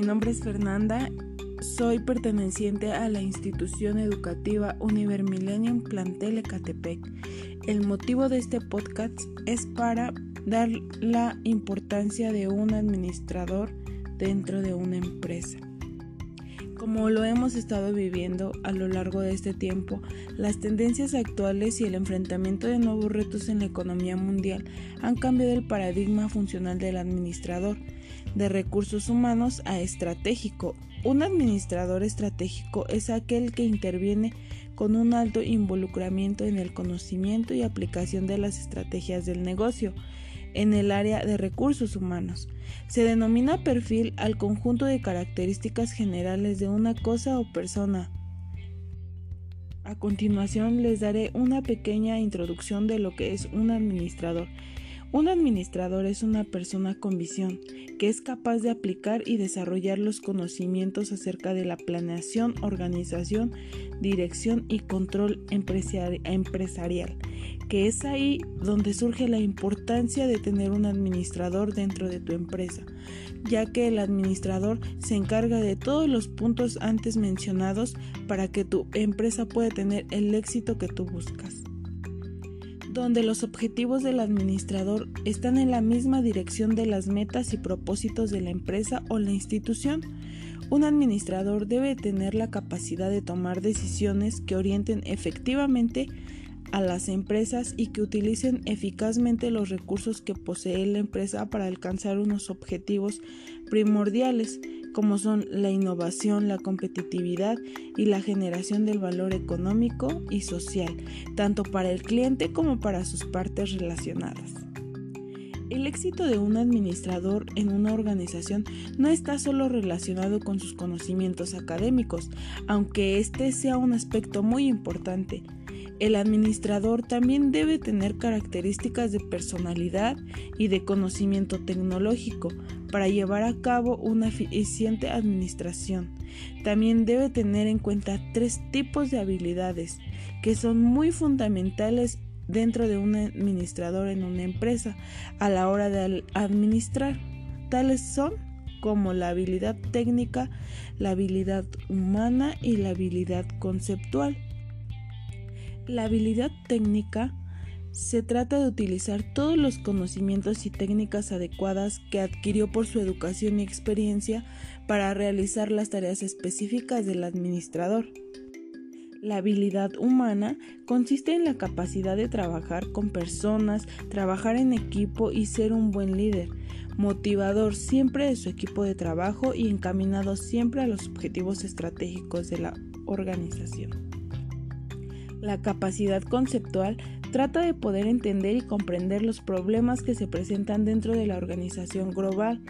mi nombre es Fernanda. Soy perteneciente a la institución educativa Univermillennium Plantel Ecatepec. El motivo de este podcast es para dar la importancia de un administrador dentro de una empresa. Como lo hemos estado viviendo a lo largo de este tiempo, las tendencias actuales y el enfrentamiento de nuevos retos en la economía mundial han cambiado el paradigma funcional del administrador, de recursos humanos a estratégico. Un administrador estratégico es aquel que interviene con un alto involucramiento en el conocimiento y aplicación de las estrategias del negocio en el área de recursos humanos. Se denomina perfil al conjunto de características generales de una cosa o persona. A continuación les daré una pequeña introducción de lo que es un administrador. Un administrador es una persona con visión que es capaz de aplicar y desarrollar los conocimientos acerca de la planeación, organización, dirección y control empresarial, que es ahí donde surge la importancia de tener un administrador dentro de tu empresa, ya que el administrador se encarga de todos los puntos antes mencionados para que tu empresa pueda tener el éxito que tú buscas donde los objetivos del administrador están en la misma dirección de las metas y propósitos de la empresa o la institución. Un administrador debe tener la capacidad de tomar decisiones que orienten efectivamente a las empresas y que utilicen eficazmente los recursos que posee la empresa para alcanzar unos objetivos primordiales como son la innovación, la competitividad y la generación del valor económico y social, tanto para el cliente como para sus partes relacionadas. El éxito de un administrador en una organización no está solo relacionado con sus conocimientos académicos, aunque este sea un aspecto muy importante. El administrador también debe tener características de personalidad y de conocimiento tecnológico para llevar a cabo una eficiente administración. También debe tener en cuenta tres tipos de habilidades que son muy fundamentales dentro de un administrador en una empresa a la hora de administrar. Tales son como la habilidad técnica, la habilidad humana y la habilidad conceptual. La habilidad técnica se trata de utilizar todos los conocimientos y técnicas adecuadas que adquirió por su educación y experiencia para realizar las tareas específicas del administrador. La habilidad humana consiste en la capacidad de trabajar con personas, trabajar en equipo y ser un buen líder, motivador siempre de su equipo de trabajo y encaminado siempre a los objetivos estratégicos de la organización. La capacidad conceptual trata de poder entender y comprender los problemas que se presentan dentro de la organización global,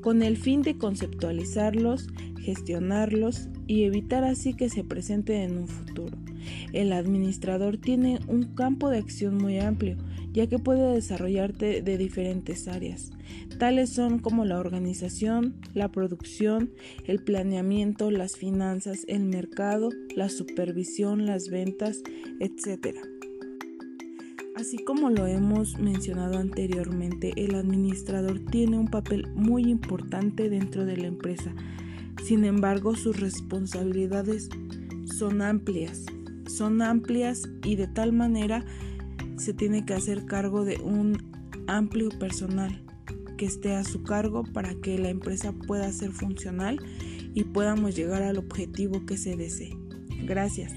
con el fin de conceptualizarlos, gestionarlos y evitar así que se presenten en un futuro. El administrador tiene un campo de acción muy amplio, ya que puede desarrollarte de diferentes áreas. Tales son como la organización, la producción, el planeamiento, las finanzas, el mercado, la supervisión, las ventas, etc. Así como lo hemos mencionado anteriormente, el administrador tiene un papel muy importante dentro de la empresa. Sin embargo, sus responsabilidades son amplias. Son amplias y de tal manera se tiene que hacer cargo de un amplio personal que esté a su cargo para que la empresa pueda ser funcional y podamos llegar al objetivo que se desee. Gracias.